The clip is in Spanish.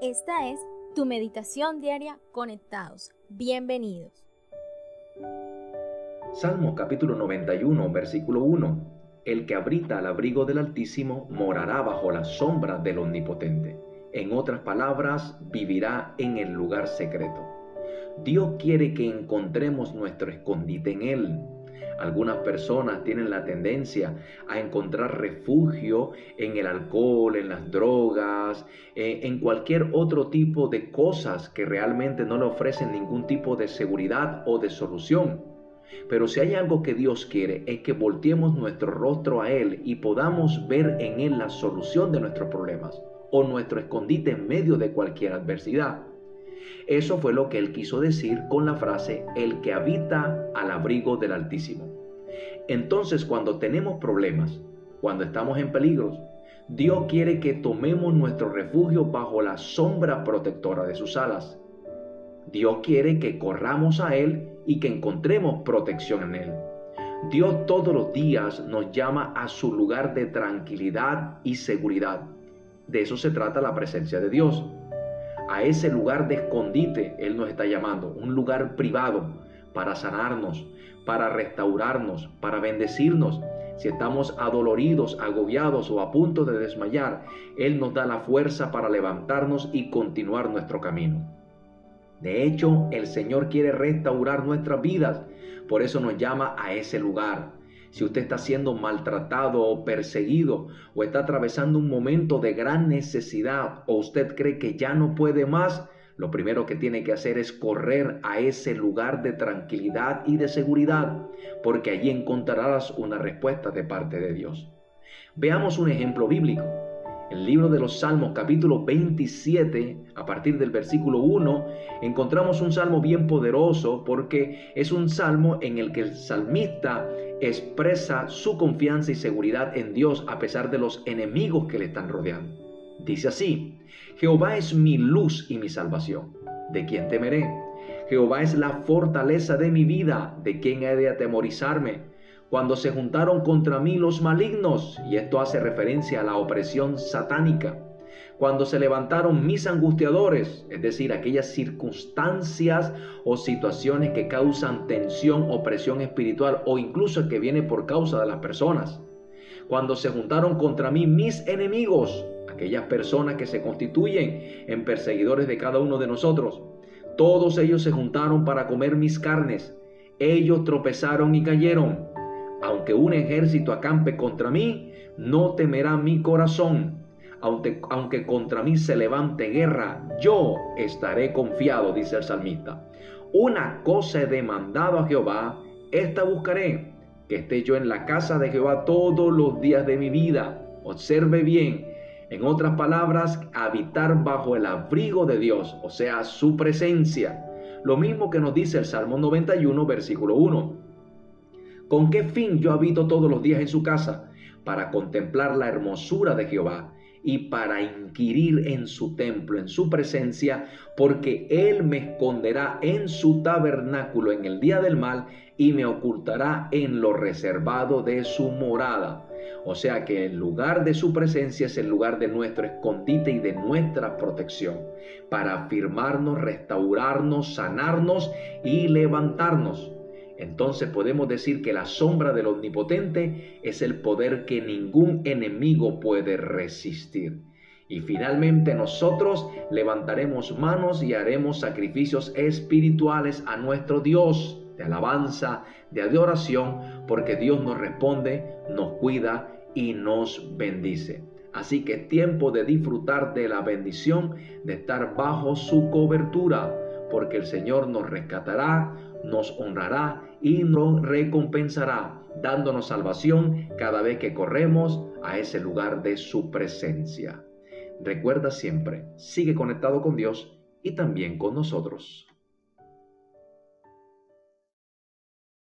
Esta es tu meditación diaria conectados. Bienvenidos. Salmo capítulo 91, versículo 1. El que habita al abrigo del Altísimo morará bajo la sombra del Omnipotente. En otras palabras, vivirá en el lugar secreto. Dios quiere que encontremos nuestro escondite en Él. Algunas personas tienen la tendencia a encontrar refugio en el alcohol, en las drogas, eh, en cualquier otro tipo de cosas que realmente no le ofrecen ningún tipo de seguridad o de solución. Pero si hay algo que Dios quiere es que volteemos nuestro rostro a Él y podamos ver en Él la solución de nuestros problemas o nuestro escondite en medio de cualquier adversidad. Eso fue lo que él quiso decir con la frase, el que habita al abrigo del Altísimo. Entonces, cuando tenemos problemas, cuando estamos en peligros, Dios quiere que tomemos nuestro refugio bajo la sombra protectora de sus alas. Dios quiere que corramos a Él y que encontremos protección en Él. Dios todos los días nos llama a su lugar de tranquilidad y seguridad. De eso se trata la presencia de Dios a ese lugar de escondite Él nos está llamando, un lugar privado para sanarnos, para restaurarnos, para bendecirnos. Si estamos adoloridos, agobiados o a punto de desmayar, Él nos da la fuerza para levantarnos y continuar nuestro camino. De hecho, el Señor quiere restaurar nuestras vidas, por eso nos llama a ese lugar si usted está siendo maltratado o perseguido o está atravesando un momento de gran necesidad o usted cree que ya no puede más, lo primero que tiene que hacer es correr a ese lugar de tranquilidad y de seguridad, porque allí encontrarás una respuesta de parte de Dios. Veamos un ejemplo bíblico el libro de los Salmos capítulo 27, a partir del versículo 1, encontramos un salmo bien poderoso porque es un salmo en el que el salmista expresa su confianza y seguridad en Dios a pesar de los enemigos que le están rodeando. Dice así, Jehová es mi luz y mi salvación. ¿De quién temeré? Jehová es la fortaleza de mi vida. ¿De quién he de atemorizarme? Cuando se juntaron contra mí los malignos, y esto hace referencia a la opresión satánica, cuando se levantaron mis angustiadores, es decir, aquellas circunstancias o situaciones que causan tensión, opresión espiritual o incluso que viene por causa de las personas, cuando se juntaron contra mí mis enemigos, aquellas personas que se constituyen en perseguidores de cada uno de nosotros, todos ellos se juntaron para comer mis carnes, ellos tropezaron y cayeron aunque un ejército acampe contra mí, no temerá mi corazón. Aunque, aunque contra mí se levante guerra, yo estaré confiado, dice el salmista. Una cosa he demandado a Jehová, esta buscaré, que esté yo en la casa de Jehová todos los días de mi vida. Observe bien, en otras palabras, habitar bajo el abrigo de Dios, o sea, su presencia. Lo mismo que nos dice el Salmo 91, versículo 1. ¿Con qué fin yo habito todos los días en su casa? Para contemplar la hermosura de Jehová y para inquirir en su templo, en su presencia, porque Él me esconderá en su tabernáculo en el día del mal y me ocultará en lo reservado de su morada. O sea que el lugar de su presencia es el lugar de nuestro escondite y de nuestra protección, para afirmarnos, restaurarnos, sanarnos y levantarnos entonces podemos decir que la sombra del Omnipotente es el poder que ningún enemigo puede resistir. Y finalmente nosotros levantaremos manos y haremos sacrificios espirituales a nuestro Dios de alabanza, de adoración, porque Dios nos responde, nos cuida y nos bendice. Así que es tiempo de disfrutar de la bendición de estar bajo su cobertura porque el Señor nos rescatará, nos honrará y nos recompensará, dándonos salvación cada vez que corremos a ese lugar de su presencia. Recuerda siempre, sigue conectado con Dios y también con nosotros.